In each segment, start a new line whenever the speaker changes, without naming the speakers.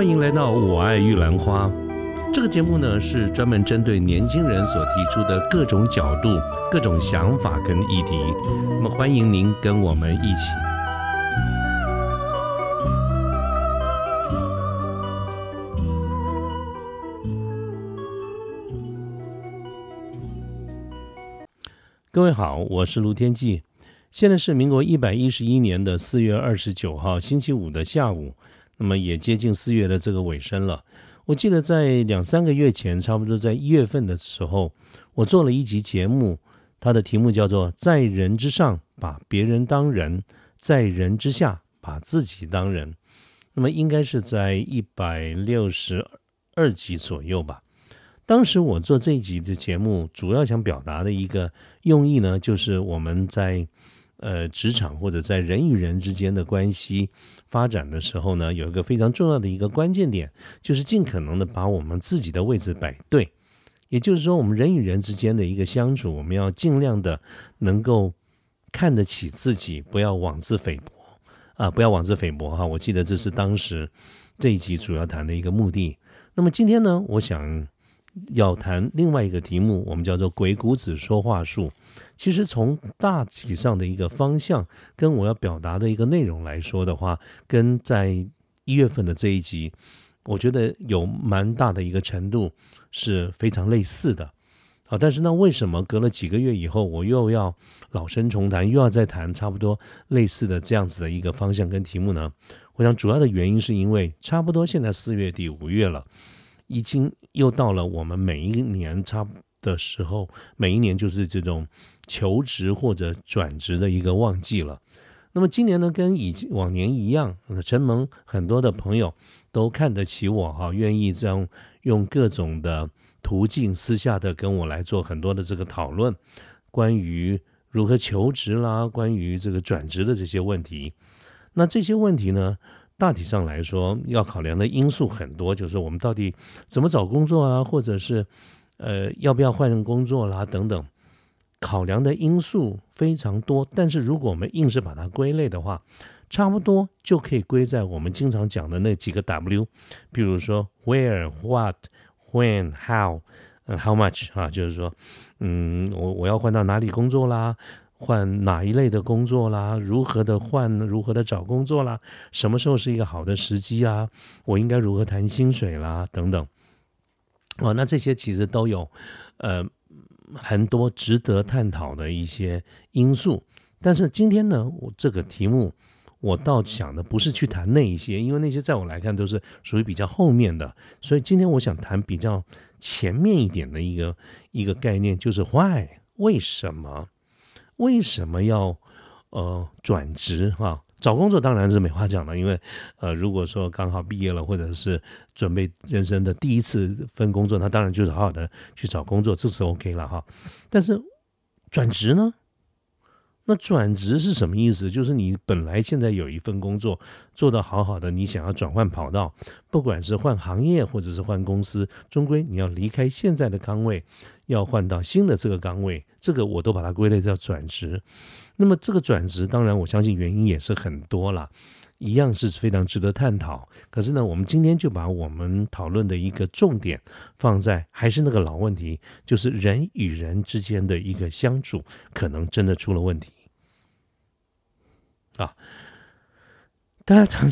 欢迎来到《我爱玉兰花》这个节目呢，是专门针对年轻人所提出的各种角度、各种想法跟议题。那么，欢迎您跟我们一起。各位好，我是卢天记。现在是民国一百一十一年的四月二十九号星期五的下午。那么也接近四月的这个尾声了。我记得在两三个月前，差不多在一月份的时候，我做了一集节目，它的题目叫做“在人之上把别人当人，在人之下把自己当人”。那么应该是在一百六十二集左右吧。当时我做这一集的节目，主要想表达的一个用意呢，就是我们在。呃，职场或者在人与人之间的关系发展的时候呢，有一个非常重要的一个关键点，就是尽可能的把我们自己的位置摆对。也就是说，我们人与人之间的一个相处，我们要尽量的能够看得起自己，不要妄自菲薄啊，不要妄自菲薄哈。我记得这是当时这一集主要谈的一个目的。那么今天呢，我想要谈另外一个题目，我们叫做“鬼谷子说话术”。其实从大体上的一个方向，跟我要表达的一个内容来说的话，跟在一月份的这一集，我觉得有蛮大的一个程度是非常类似的。好，但是呢，为什么隔了几个月以后，我又要老生重谈，又要再谈差不多类似的这样子的一个方向跟题目呢？我想主要的原因是因为差不多现在四月底五月了，已经又到了我们每一年差的时候，每一年就是这种。求职或者转职的一个旺季了。那么今年呢，跟以往年一样，承蒙很多的朋友都看得起我哈，愿意这样用各种的途径私下的跟我来做很多的这个讨论，关于如何求职啦，关于这个转职的这些问题。那这些问题呢，大体上来说要考量的因素很多，就是我们到底怎么找工作啊，或者是呃要不要换工作啦等等。考量的因素非常多，但是如果我们硬是把它归类的话，差不多就可以归在我们经常讲的那几个 W，比如说 Where、What、When、How、How much 啊，就是说，嗯，我我要换到哪里工作啦，换哪一类的工作啦，如何的换，如何的找工作啦，什么时候是一个好的时机啊？我应该如何谈薪水啦，等等。哦，那这些其实都有，呃。很多值得探讨的一些因素，但是今天呢，我这个题目我倒想的不是去谈那一些，因为那些在我来看都是属于比较后面的，所以今天我想谈比较前面一点的一个一个概念，就是 why 为什么为什么要呃转职哈？找工作当然是没话讲了，因为，呃，如果说刚好毕业了，或者是准备人生的第一次份工作，那当然就是好好的去找工作，这是 OK 了哈。但是转职呢？那转职是什么意思？就是你本来现在有一份工作做得好好的，你想要转换跑道，不管是换行业或者是换公司，终归你要离开现在的岗位，要换到新的这个岗位，这个我都把它归类叫转职。那么这个转职，当然我相信原因也是很多了，一样是非常值得探讨。可是呢，我们今天就把我们讨论的一个重点放在还是那个老问题，就是人与人之间的一个相处，可能真的出了问题啊！大家常。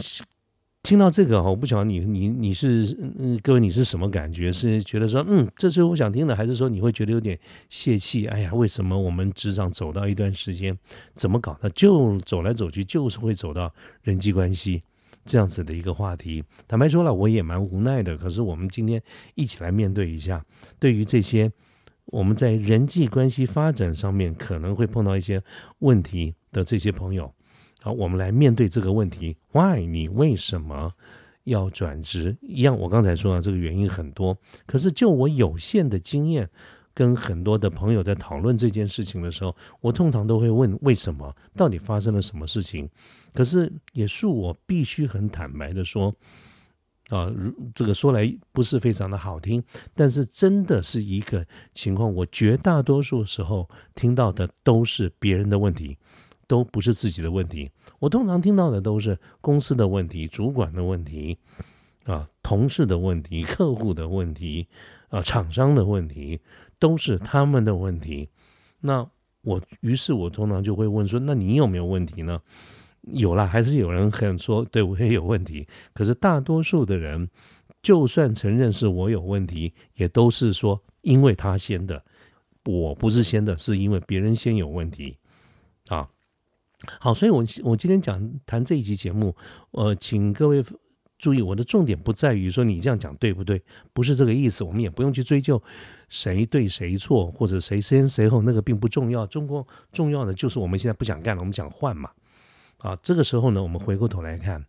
听到这个哈，我不晓得你你你是嗯，各位你是什么感觉？是觉得说嗯，这是我想听的，还是说你会觉得有点泄气？哎呀，为什么我们职场走到一段时间，怎么搞的？就走来走去，就是会走到人际关系这样子的一个话题。坦白说了，我也蛮无奈的。可是我们今天一起来面对一下，对于这些我们在人际关系发展上面可能会碰到一些问题的这些朋友。好，我们来面对这个问题：Why？你为什么要转职？一样，我刚才说的这个原因很多。可是就我有限的经验，跟很多的朋友在讨论这件事情的时候，我通常都会问：为什么？到底发生了什么事情？可是也是我必须很坦白的说，啊，如这个说来不是非常的好听，但是真的是一个情况。我绝大多数时候听到的都是别人的问题。都不是自己的问题，我通常听到的都是公司的问题、主管的问题，啊，同事的问题、客户的问题、啊，厂商的问题，都是他们的问题。那我于是我通常就会问说：那你有没有问题呢？有啦，还是有人很说对我也有问题。可是大多数的人，就算承认是我有问题，也都是说因为他先的，我不是先的，是因为别人先有问题。好，所以我我今天讲谈这一集节目，呃，请各位注意，我的重点不在于说你这样讲对不对，不是这个意思。我们也不用去追究谁对谁错，或者谁先谁后，那个并不重要。中国重要的就是我们现在不想干了，我们想换嘛。啊，这个时候呢，我们回过头来看，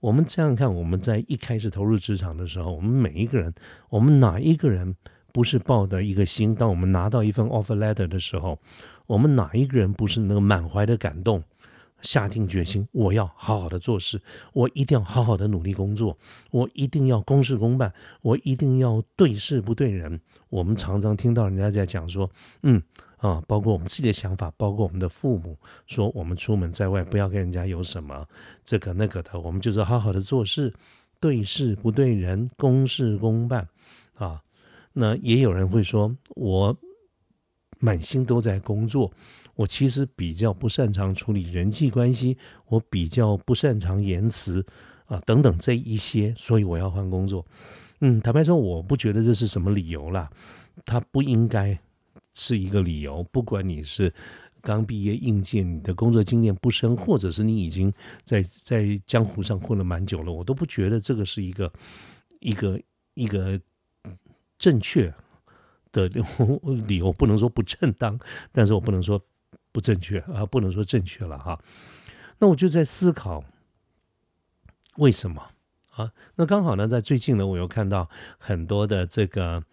我们这样看，我们在一开始投入职场的时候，我们每一个人，我们哪一个人不是抱的一个心？当我们拿到一份 offer letter 的时候，我们哪一个人不是那个满怀的感动，下定决心，我要好好的做事，我一定要好好的努力工作，我一定要公事公办，我一定要对事不对人。我们常常听到人家在讲说，嗯。啊，包括我们自己的想法，包括我们的父母说，我们出门在外不要跟人家有什么这个那个的，我们就是好好的做事，对事不对人，公事公办啊。那也有人会说，我满心都在工作，我其实比较不擅长处理人际关系，我比较不擅长言辞啊等等这一些，所以我要换工作。嗯，坦白说，我不觉得这是什么理由啦，他不应该。是一个理由，不管你是刚毕业应届，你的工作经验不深，或者是你已经在在江湖上混了蛮久了，我都不觉得这个是一个一个一个正确的 理由。不能说不正当，但是我不能说不正确啊，不能说正确了哈。那我就在思考为什么啊？那刚好呢，在最近呢，我又看到很多的这个，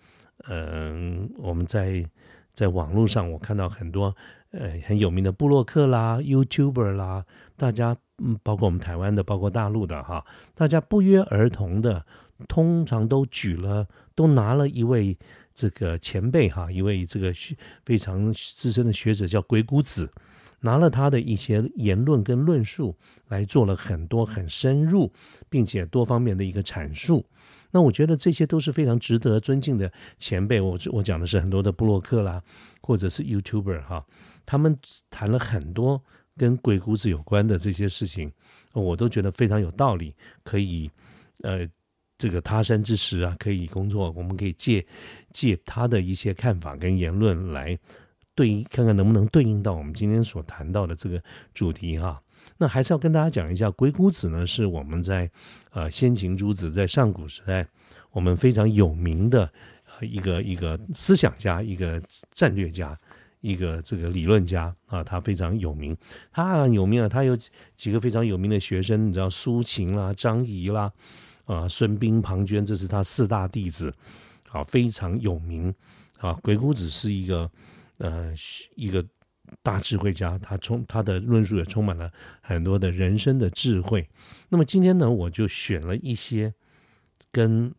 嗯，我们在。在网络上，我看到很多呃很有名的布洛克啦、YouTuber 啦，大家嗯，包括我们台湾的，包括大陆的哈，大家不约而同的，通常都举了，都拿了一位这个前辈哈，一位这个非常资深的学者叫鬼谷子，拿了他的一些言论跟论述来做了很多很深入，并且多方面的一个阐述。那我觉得这些都是非常值得尊敬的前辈。我我讲的是很多的布洛克啦，或者是 YouTuber 哈，他们谈了很多跟鬼谷子有关的这些事情，我都觉得非常有道理，可以呃这个他山之石啊，可以工作，我们可以借借他的一些看法跟言论来对应，看看能不能对应到我们今天所谈到的这个主题哈。那还是要跟大家讲一下，鬼谷子呢是我们在呃先秦诸子在上古时代我们非常有名的一个一个思想家、一个战略家、一个这个理论家啊，他非常有名。他很有名啊，他有几个非常有名的学生，你知道苏秦啦、张仪啦、啊孙膑、庞涓，这是他四大弟子啊，非常有名啊。鬼谷子是一个呃一个。大智慧家，他充他的论述也充满了很多的人生的智慧。那么今天呢，我就选了一些跟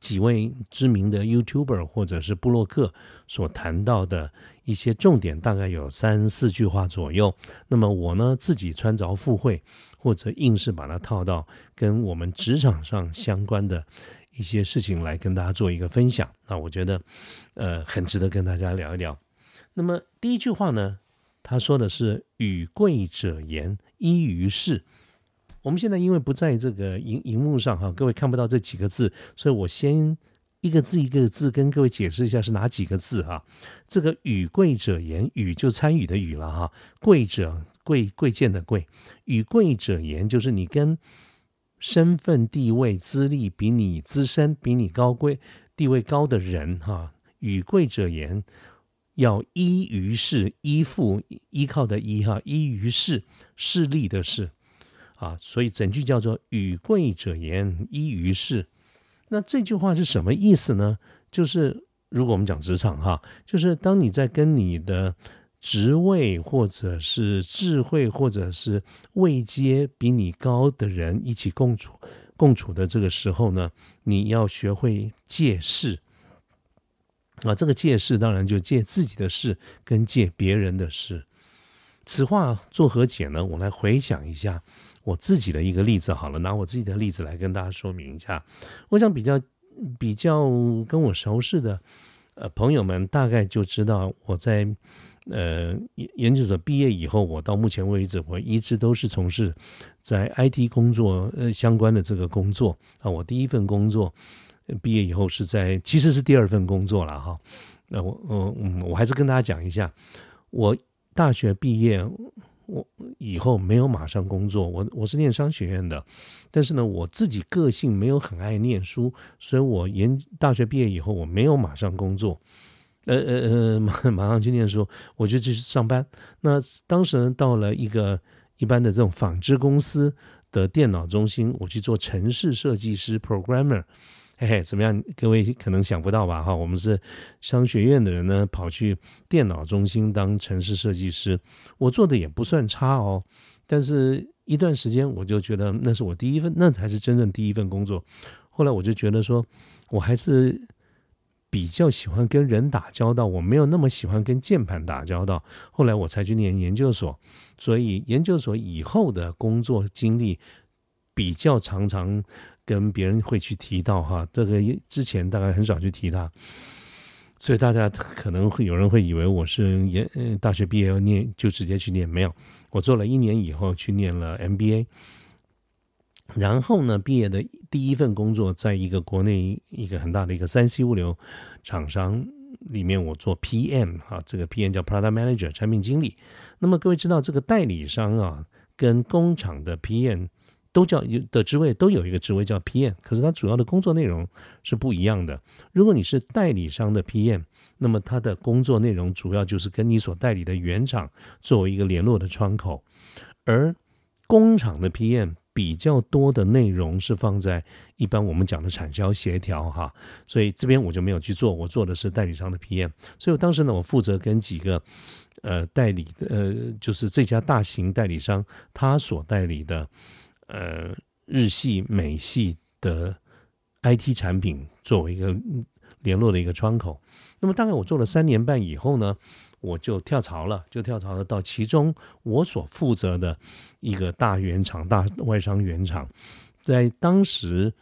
几位知名的 YouTuber 或者是布洛克所谈到的一些重点，大概有三四句话左右。那么我呢自己穿着附会，或者硬是把它套到跟我们职场上相关的一些事情来跟大家做一个分享。那我觉得呃很值得跟大家聊一聊。那么第一句话呢，他说的是“与贵者言，依于事”。我们现在因为不在这个荧荧幕上哈，各位看不到这几个字，所以我先一个字一个字跟各位解释一下是哪几个字哈。这个“与贵者言”，“与”就参与的“与”了哈，“贵者”贵贵贱的“贵”，“与贵者言”就是你跟身份地位资历比你资深、比你高贵、地位高的人哈，“与贵者言”。要依于事，依附依靠的依哈，依于事势力的事啊，所以整句叫做与贵者言，依于事。那这句话是什么意思呢？就是如果我们讲职场哈，就是当你在跟你的职位或者是智慧或者是位阶比你高的人一起共处共处的这个时候呢，你要学会借势。啊，这个借势当然就借自己的事跟借别人的事。此话作何解呢？我来回想一下，我自己的一个例子好了，拿我自己的例子来跟大家说明一下。我想比较比较跟我熟识的呃朋友们，大概就知道我在呃研研究所毕业以后，我到目前为止，我一直都是从事在 IT 工作呃相关的这个工作啊。我第一份工作毕业以后是在，其实是第二份工作了哈。那我嗯，我还是跟大家讲一下，我大学毕业。我以后没有马上工作，我我是念商学院的，但是呢，我自己个性没有很爱念书，所以我研大学毕业以后我没有马上工作，呃呃呃，马马上去念书，我就去上班。那当时呢，到了一个一般的这种纺织公司的电脑中心，我去做城市设计师 （programmer）。嘿嘿，怎么样？各位可能想不到吧？哈，我们是商学院的人呢，跑去电脑中心当城市设计师，我做的也不算差哦。但是一段时间，我就觉得那是我第一份，那才是真正第一份工作。后来我就觉得说，我还是比较喜欢跟人打交道，我没有那么喜欢跟键盘打交道。后来我才去念研究所，所以研究所以后的工作经历比较常常。跟别人会去提到哈，这个之前大概很少去提他，所以大家可能会有人会以为我是研大学毕业要念就直接去念，没有，我做了一年以后去念了 MBA，然后呢，毕业的第一份工作在一个国内一个很大的一个三 C 物流厂商里面，我做 PM 哈，这个 PM 叫 Product Manager 产品经理。那么各位知道这个代理商啊，跟工厂的 PM。都叫有的职位都有一个职位叫 PM，可是它主要的工作内容是不一样的。如果你是代理商的 PM，那么他的工作内容主要就是跟你所代理的原厂作为一个联络的窗口，而工厂的 PM 比较多的内容是放在一般我们讲的产销协调哈，所以这边我就没有去做，我做的是代理商的 PM。所以我当时呢，我负责跟几个呃代理呃，就是这家大型代理商他所代理的。呃，日系、美系的 IT 产品作为一个联络的一个窗口。那么大概我做了三年半以后呢，我就跳槽了，就跳槽了到其中我所负责的一个大原厂、大外商原厂，在当时。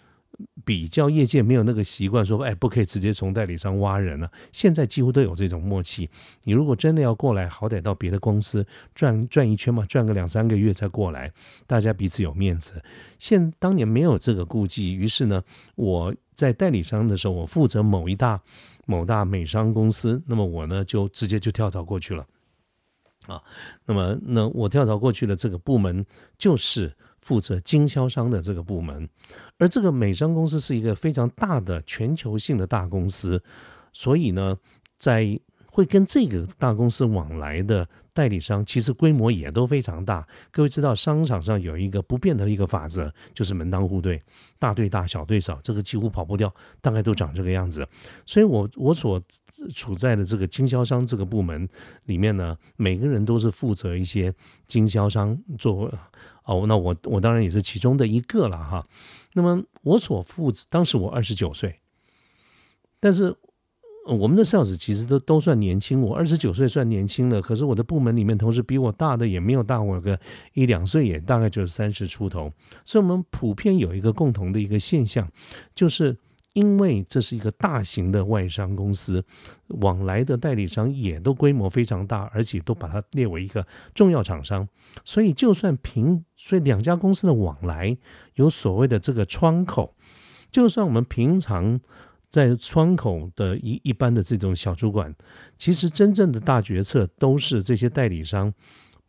比较业界没有那个习惯，说哎，不可以直接从代理商挖人了。现在几乎都有这种默契。你如果真的要过来，好歹到别的公司转转一圈嘛，转个两三个月再过来，大家彼此有面子。现当年没有这个顾忌，于是呢，我在代理商的时候，我负责某一大某大美商公司，那么我呢就直接就跳槽过去了。啊，那么那我跳槽过去的这个部门就是。负责经销商的这个部门，而这个美商公司是一个非常大的全球性的大公司，所以呢，在会跟这个大公司往来的代理商，其实规模也都非常大。各位知道，商场上有一个不变的一个法则，就是门当户对，大对大，小对少，这个几乎跑不掉，大概都长这个样子。所以，我我所处在的这个经销商这个部门里面呢，每个人都是负责一些经销商做。哦，那我我当然也是其中的一个了哈。那么我所负责，当时我二十九岁，但是我们的 sales 其实都都算年轻，我二十九岁算年轻了。可是我的部门里面同事比我大的也没有大我个一两岁，也大概就是三十出头。所以，我们普遍有一个共同的一个现象，就是。因为这是一个大型的外商公司，往来的代理商也都规模非常大，而且都把它列为一个重要厂商。所以，就算平，所以两家公司的往来有所谓的这个窗口，就算我们平常在窗口的一一般的这种小主管，其实真正的大决策都是这些代理商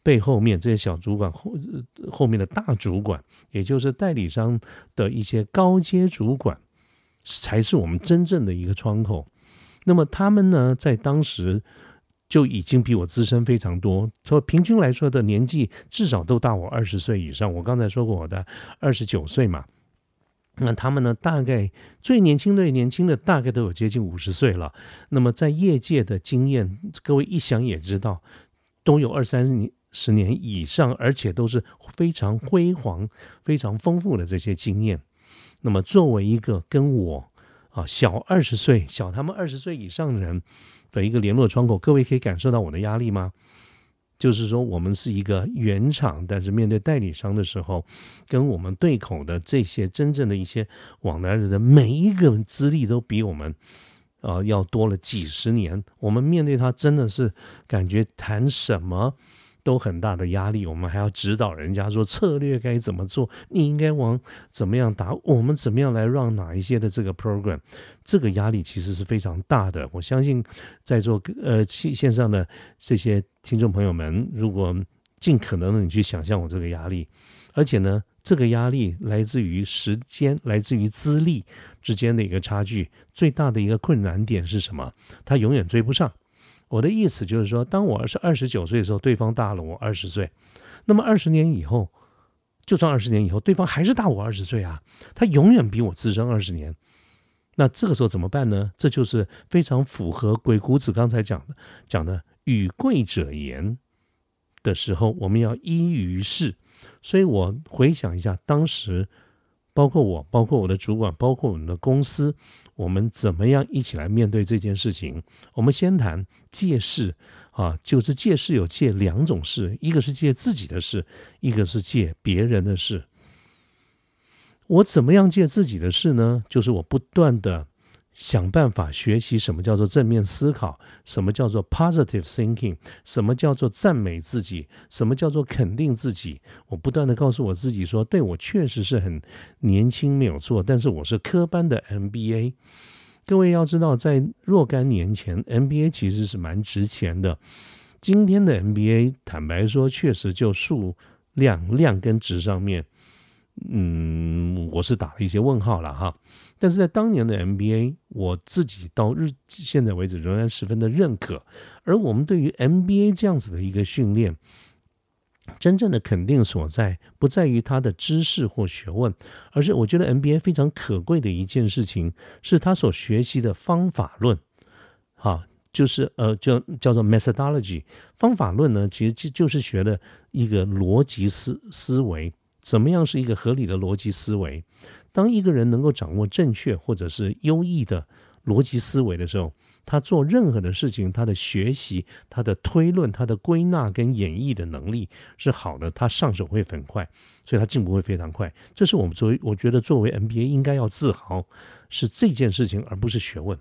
背后面这些小主管后后面的大主管，也就是代理商的一些高阶主管。才是我们真正的一个窗口。那么他们呢，在当时就已经比我资深非常多，说平均来说的年纪至少都大我二十岁以上。我刚才说过我的二十九岁嘛，那他们呢，大概最年轻最年轻的大概都有接近五十岁了。那么在业界的经验，各位一想也知道，都有二三十十年以上，而且都是非常辉煌、非常丰富的这些经验。那么，作为一个跟我啊小二十岁、小他们二十岁以上的人的一个联络窗口，各位可以感受到我的压力吗？就是说，我们是一个原厂，但是面对代理商的时候，跟我们对口的这些真正的一些往来人的每一个资历都比我们啊要多了几十年。我们面对他真的是感觉谈什么都很大的压力，我们还要指导人家说策略该怎么做，你应该往怎么样打，我们怎么样来让哪一些的这个 program，这个压力其实是非常大的。我相信在座呃线线上的这些。听众朋友们，如果尽可能的你去想象我这个压力，而且呢，这个压力来自于时间，来自于资历之间的一个差距，最大的一个困难点是什么？他永远追不上。我的意思就是说，当我是二十九岁的时候，对方大了我二十岁，那么二十年以后，就算二十年以后，对方还是大我二十岁啊，他永远比我资深二十年。那这个时候怎么办呢？这就是非常符合鬼谷子刚才讲的讲的。与贵者言的时候，我们要依于事。所以我回想一下，当时包括我、包括我的主管、包括我们的公司，我们怎么样一起来面对这件事情？我们先谈借势啊，就是借势有借两种事，一个是借自己的事，一个是借别人的事。我怎么样借自己的事呢？就是我不断的。想办法学习什么叫做正面思考，什么叫做 positive thinking，什么叫做赞美自己，什么叫做肯定自己。我不断的告诉我自己说，对我确实是很年轻没有错，但是我是科班的 MBA。各位要知道，在若干年前，MBA 其实是蛮值钱的。今天的 MBA，坦白说，确实就数量量跟值上面。嗯，我是打了一些问号了哈，但是在当年的 MBA，我自己到日现在为止仍然十分的认可。而我们对于 MBA 这样子的一个训练，真正的肯定所在，不在于他的知识或学问，而是我觉得 MBA 非常可贵的一件事情，是他所学习的方法论。哈，就是呃，叫叫做 methodology 方法论呢，其实就就是学的一个逻辑思思维。怎么样是一个合理的逻辑思维？当一个人能够掌握正确或者是优异的逻辑思维的时候，他做任何的事情，他的学习、他的推论、他的归纳跟演绎的能力是好的，他上手会很快，所以他进步会非常快。这是我们作为，我觉得作为 MBA 应该要自豪是这件事情，而不是学问。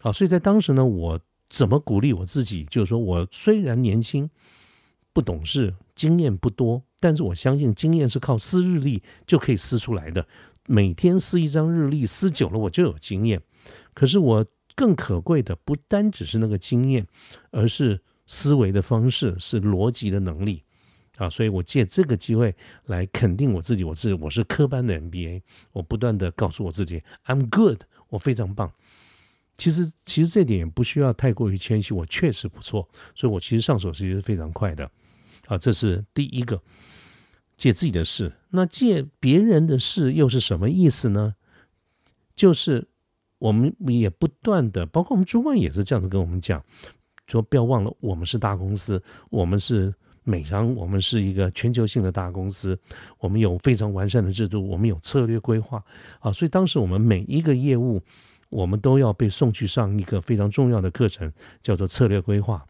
好，所以在当时呢，我怎么鼓励我自己？就是说我虽然年轻。不懂事，经验不多，但是我相信经验是靠撕日历就可以撕出来的。每天撕一张日历，撕久了我就有经验。可是我更可贵的不单只是那个经验，而是思维的方式，是逻辑的能力啊！所以我借这个机会来肯定我自己，我自己我是科班的 MBA，我不断的告诉我自己，I'm good，我非常棒。其实其实这点也不需要太过于谦虚，我确实不错，所以我其实上手其实是非常快的。啊，这是第一个借自己的事，那借别人的事又是什么意思呢？就是我们也不断的，包括我们主管也是这样子跟我们讲，说不要忘了，我们是大公司，我们是美商，我们是一个全球性的大公司，我们有非常完善的制度，我们有策略规划啊，所以当时我们每一个业务，我们都要被送去上一个非常重要的课程，叫做策略规划。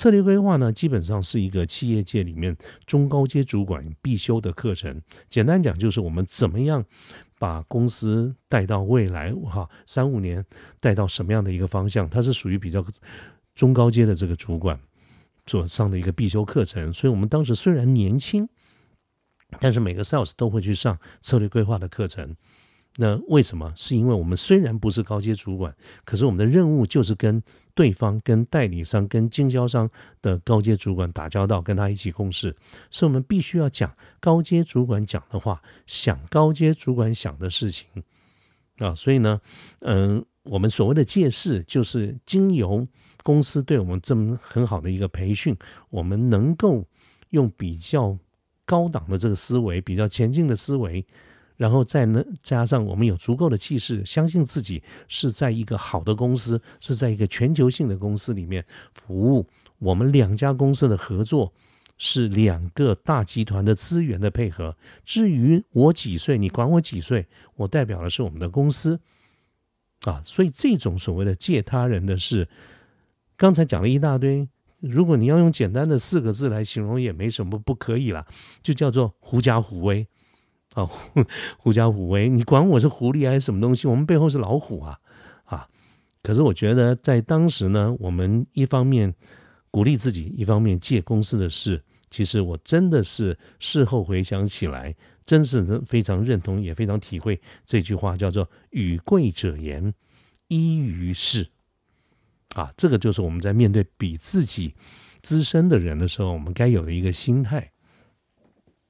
策略规划呢，基本上是一个企业界里面中高阶主管必修的课程。简单讲，就是我们怎么样把公司带到未来，哈，三五年带到什么样的一个方向？它是属于比较中高阶的这个主管所上的一个必修课程。所以，我们当时虽然年轻，但是每个 sales 都会去上策略规划的课程。那为什么？是因为我们虽然不是高阶主管，可是我们的任务就是跟对方、跟代理商、跟经销商的高阶主管打交道，跟他一起共事，所以我们必须要讲高阶主管讲的话，想高阶主管想的事情啊。所以呢，嗯，我们所谓的借势，就是经由公司对我们这么很好的一个培训，我们能够用比较高档的这个思维，比较前进的思维。然后再呢，加上我们有足够的气势，相信自己是在一个好的公司，是在一个全球性的公司里面服务。我们两家公司的合作是两个大集团的资源的配合。至于我几岁，你管我几岁，我代表的是我们的公司啊。所以这种所谓的借他人的事，刚才讲了一大堆，如果你要用简单的四个字来形容，也没什么不可以啦，就叫做狐假虎威啊，狐假虎威。你管我是狐狸还是什么东西？我们背后是老虎啊啊！可是我觉得在当时呢，我们一方面鼓励自己，一方面借公司的事。其实我真的是事后回想起来，真是非常认同，也非常体会这句话，叫做“与贵者言，依于事”。啊，这个就是我们在面对比自己资深的人的时候，我们该有的一个心态。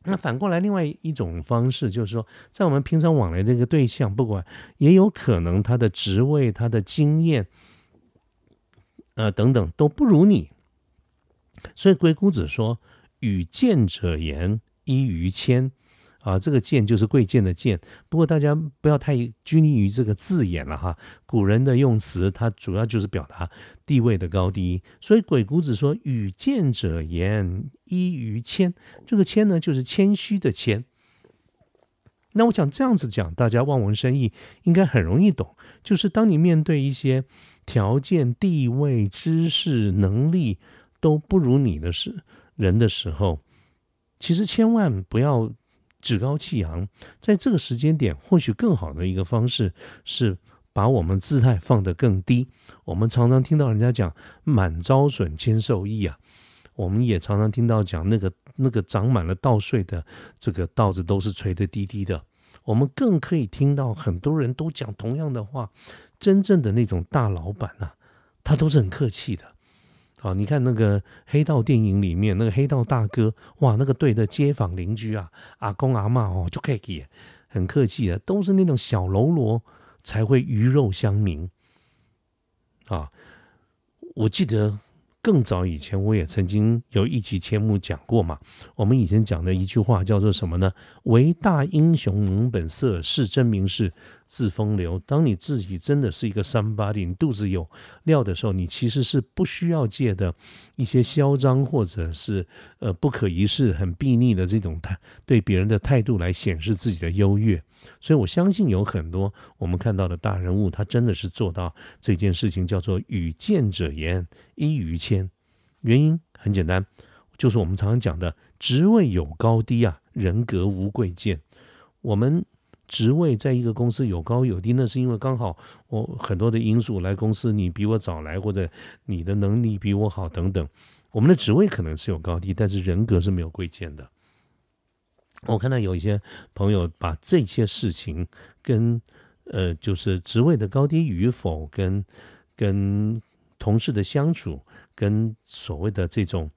那反过来，另外一种方式就是说，在我们平常往来这个对象，不管也有可能他的职位、他的经验，呃等等都不如你，所以鬼谷子说。与见者言，依于谦。啊，这个贱就是贵贱的贱。不过大家不要太拘泥于这个字眼了哈。古人的用词，它主要就是表达地位的高低。所以鬼谷子说：“与贱者言，依于谦。”这个谦呢，就是谦虚的谦。那我想这样子讲，大家望文生义，应该很容易懂。就是当你面对一些条件、地位、知识、能力都不如你的事。人的时候，其实千万不要趾高气扬。在这个时间点，或许更好的一个方式是把我们姿态放得更低。我们常常听到人家讲“满招损，谦受益”啊，我们也常常听到讲那个那个长满了稻穗的这个稻子都是垂得低低的。我们更可以听到很多人都讲同样的话，真正的那种大老板呐，他都是很客气的。啊，你看那个黑道电影里面那个黑道大哥，哇，那个对的街坊邻居啊，阿公阿妈哦，就客气很客气的，都是那种小喽啰才会鱼肉乡民。啊，我记得。更早以前，我也曾经有一集节目讲过嘛。我们以前讲的一句话叫做什么呢？为大英雄能本色，是真名士自风流。当你自己真的是一个三八你肚子有料的时候，你其实是不需要借的一些嚣张或者是呃不可一世、很睥睨的这种态对别人的态度来显示自己的优越。所以我相信有很多我们看到的大人物，他真的是做到这件事情，叫做与见者言，一于谦。原因很简单，就是我们常常讲的职位有高低啊，人格无贵贱。我们职位在一个公司有高有低，那是因为刚好我很多的因素来公司，你比我早来，或者你的能力比我好等等。我们的职位可能是有高低，但是人格是没有贵贱的。我看到有一些朋友把这些事情跟呃，就是职位的高低与否，跟跟同事的相处，跟所谓的这种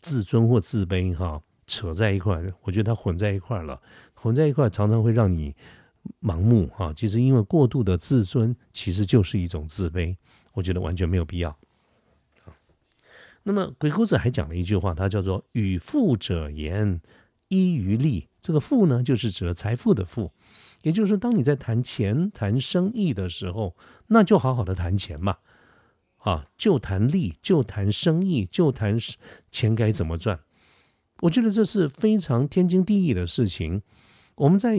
自尊或自卑哈扯在一块儿，我觉得它混在一块儿了，混在一块儿常常会让你盲目哈。其实因为过度的自尊，其实就是一种自卑，我觉得完全没有必要。那么鬼谷子还讲了一句话，他叫做“与富者言”。依于利，这个富呢，就是指财富的富，也就是说，当你在谈钱、谈生意的时候，那就好好的谈钱嘛，啊，就谈利，就谈生意，就谈钱该怎么赚。我觉得这是非常天经地义的事情。我们在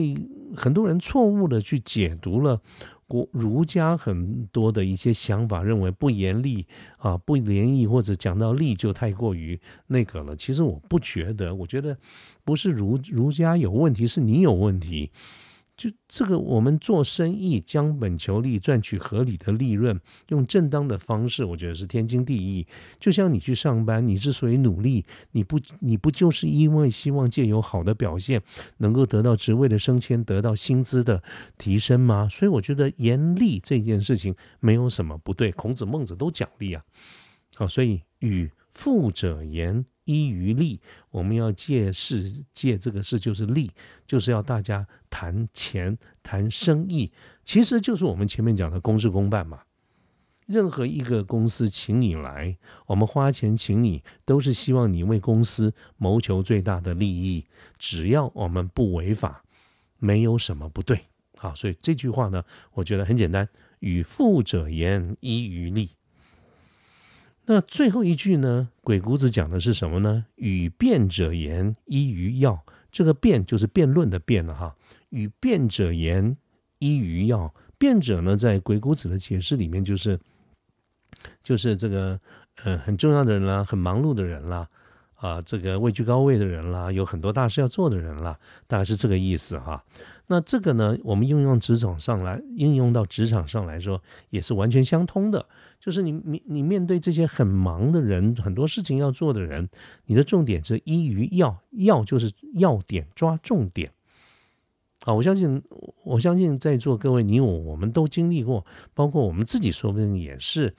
很多人错误的去解读了。国儒家很多的一些想法，认为不严厉啊，不廉义，或者讲到利就太过于那个了。其实我不觉得，我觉得不是儒儒家有问题，是你有问题。就这个，我们做生意，将本求利，赚取合理的利润，用正当的方式，我觉得是天经地义。就像你去上班，你之所以努力，你不你不就是因为希望借由好的表现，能够得到职位的升迁，得到薪资的提升吗？所以我觉得严厉这件事情没有什么不对，孔子孟子都讲利啊。好，所以与富者言。依于利，我们要借事借这个事就是利，就是要大家谈钱谈生意，其实就是我们前面讲的公事公办嘛。任何一个公司请你来，我们花钱请你，都是希望你为公司谋求最大的利益。只要我们不违法，没有什么不对。好，所以这句话呢，我觉得很简单：与富者言，依于利。那最后一句呢？鬼谷子讲的是什么呢？与辩者言，依于要。这个辩就是辩论的辩了哈。与辩者言，依于要。辩者呢，在鬼谷子的解释里面，就是就是这个呃很重要的人啦，很忙碌的人啦，啊，这个位居高位的人啦，有很多大事要做的人啦，大概是这个意思哈。那这个呢，我们应用职场上来，应用到职场上来说，也是完全相通的。就是你你你面对这些很忙的人，很多事情要做的人，你的重点是依于要要就是要点抓重点。啊，我相信我相信在座各位你我我们都经历过，包括我们自己说不定也是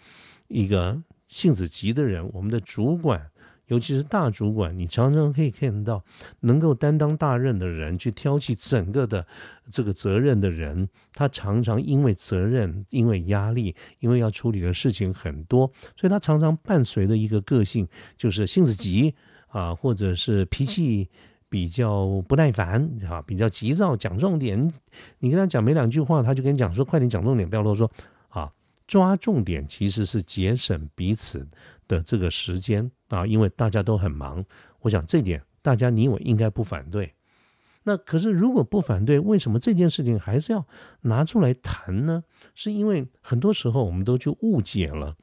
一个性子急的人，我们的主管。尤其是大主管，你常常可以看到能够担当大任的人，去挑起整个的这个责任的人，他常常因为责任、因为压力、因为要处理的事情很多，所以他常常伴随的一个个性就是性子急啊，或者是脾气比较不耐烦啊，比较急躁，讲重点。你跟他讲没两句话，他就跟你讲说：“快点讲重点，不要啰嗦。”啊，抓重点其实是节省彼此。的这个时间啊，因为大家都很忙，我想这点大家你我应该不反对。那可是如果不反对，为什么这件事情还是要拿出来谈呢？是因为很多时候我们都去误解了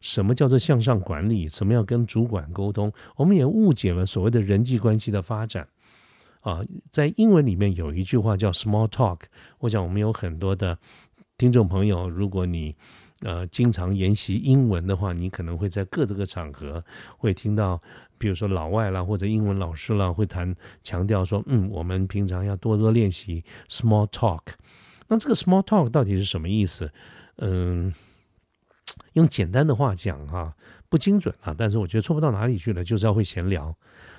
什么叫做向上管理，什么要跟主管沟通，我们也误解了所谓的人际关系的发展啊。在英文里面有一句话叫 “small talk”，我想我们有很多的听众朋友，如果你呃，经常研习英文的话，你可能会在各这个场合会听到，比如说老外啦，或者英文老师啦，会谈强调说，嗯，我们平常要多多练习 small talk。那这个 small talk 到底是什么意思？嗯，用简单的话讲哈，不精准啊，但是我觉得错不到哪里去了，就是要会闲聊。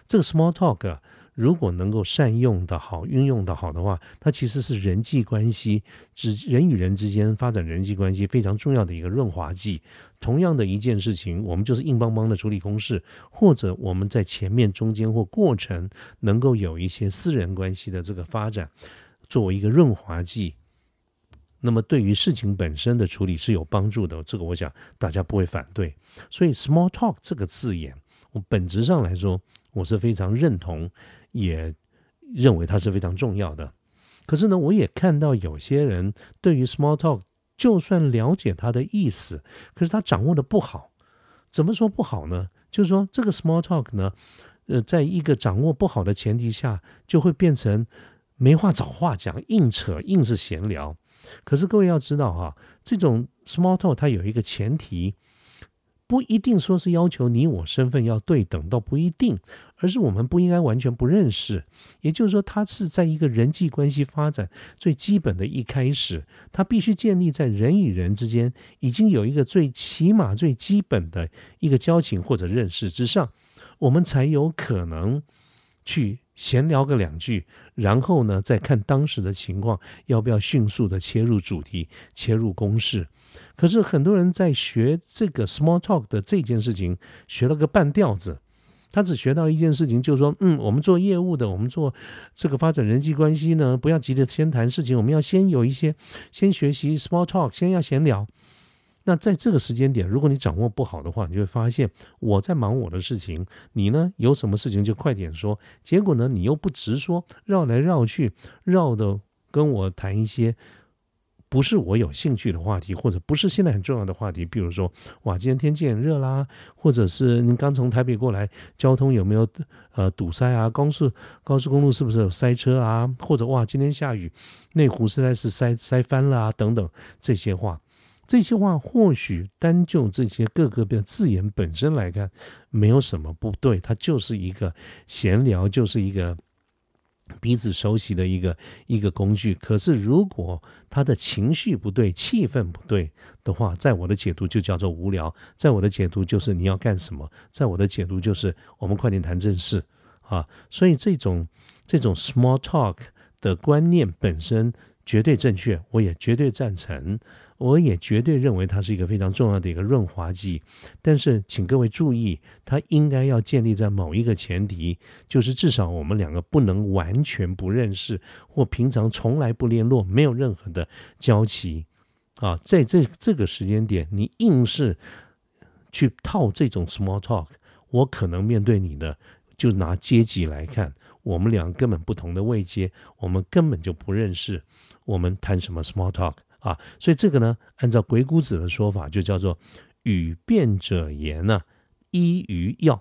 这个 small talk。如果能够善用的好，运用的好的话，它其实是人际关系之人与人之间发展人际关系非常重要的一个润滑剂。同样的一件事情，我们就是硬邦邦的处理公式，或者我们在前面、中间或过程能够有一些私人关系的这个发展，作为一个润滑剂，那么对于事情本身的处理是有帮助的。这个我想大家不会反对。所以 “small talk” 这个字眼，我本质上来说，我是非常认同。也认为它是非常重要的，可是呢，我也看到有些人对于 small talk，就算了解它的意思，可是他掌握的不好。怎么说不好呢？就是说这个 small talk 呢，呃，在一个掌握不好的前提下，就会变成没话找话讲，硬扯，硬是闲聊。可是各位要知道哈，这种 small talk 它有一个前提。不一定说是要求你我身份要对等，倒不一定，而是我们不应该完全不认识。也就是说，它是在一个人际关系发展最基本的一开始，它必须建立在人与人之间已经有一个最起码最基本的一个交情或者认识之上，我们才有可能去闲聊个两句，然后呢，再看当时的情况要不要迅速的切入主题，切入公式。可是很多人在学这个 small talk 的这件事情，学了个半吊子。他只学到一件事情，就是说，嗯，我们做业务的，我们做这个发展人际关系呢，不要急着先谈事情，我们要先有一些，先学习 small talk，先要闲聊。那在这个时间点，如果你掌握不好的话，你就会发现我在忙我的事情，你呢有什么事情就快点说。结果呢，你又不直说，绕来绕去，绕的跟我谈一些。不是我有兴趣的话题，或者不是现在很重要的话题，比如说，哇，今天天气很热啦，或者是您刚从台北过来，交通有没有呃堵塞啊？高速高速公路是不是有塞车啊？或者哇，今天下雨，内湖实在是塞塞翻了啊，等等这些话，这些话或许单就这些各个的字眼本身来看，没有什么不对，它就是一个闲聊，就是一个。彼此熟悉的一个一个工具，可是如果他的情绪不对、气氛不对的话，在我的解读就叫做无聊，在我的解读就是你要干什么，在我的解读就是我们快点谈正事啊！所以这种这种 small talk 的观念本身绝对正确，我也绝对赞成。我也绝对认为它是一个非常重要的一个润滑剂，但是请各位注意，它应该要建立在某一个前提，就是至少我们两个不能完全不认识，或平常从来不联络，没有任何的交集啊。在这这个时间点，你硬是去套这种 small talk，我可能面对你的，就拿阶级来看，我们俩根本不同的位阶，我们根本就不认识，我们谈什么 small talk？啊，所以这个呢，按照鬼谷子的说法，就叫做与辩者言呢，依于要。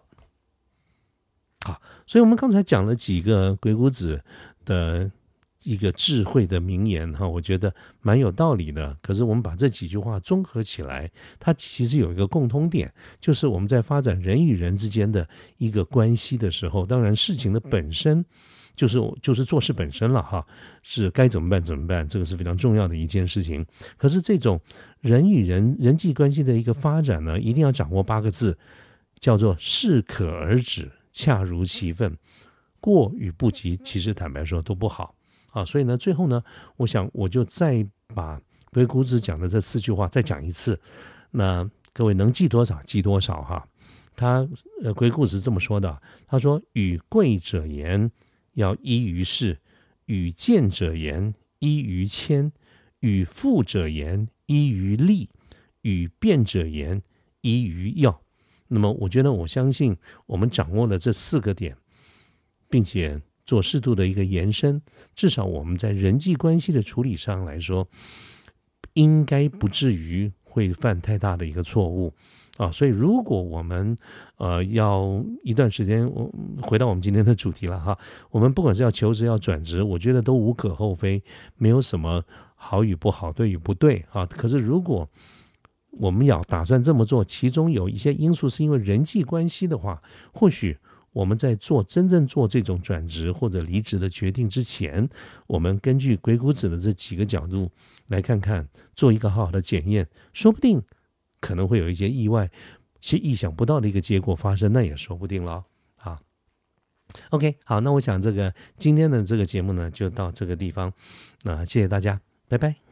好，所以我们刚才讲了几个鬼谷子的。一个智慧的名言哈，我觉得蛮有道理的。可是我们把这几句话综合起来，它其实有一个共通点，就是我们在发展人与人之间的一个关系的时候，当然事情的本身就是就是做事本身了哈，是该怎么办怎么办，这个是非常重要的一件事情。可是这种人与人人际关系的一个发展呢，一定要掌握八个字，叫做适可而止，恰如其分，过与不及，其实坦白说都不好。啊，所以呢，最后呢，我想我就再把鬼谷子讲的这四句话再讲一次，那各位能记多少记多少哈。他呃，鬼谷子这么说的，他说：“与贵者言，要依于事；与贱者言，依于谦；与富者言，依于利；与辩者言，依于要。”那么，我觉得我相信我们掌握了这四个点，并且。做适度的一个延伸，至少我们在人际关系的处理上来说，应该不至于会犯太大的一个错误啊。所以，如果我们呃要一段时间，我回到我们今天的主题了哈，我们不管是要求职要转职，我觉得都无可厚非，没有什么好与不好、对与不对啊。可是，如果我们要打算这么做，其中有一些因素是因为人际关系的话，或许。我们在做真正做这种转职或者离职的决定之前，我们根据鬼谷子的这几个角度来看看，做一个好好的检验，说不定可能会有一些意外、是意想不到的一个结果发生，那也说不定了啊。OK，好，那我想这个今天的这个节目呢，就到这个地方，那谢谢大家，拜拜。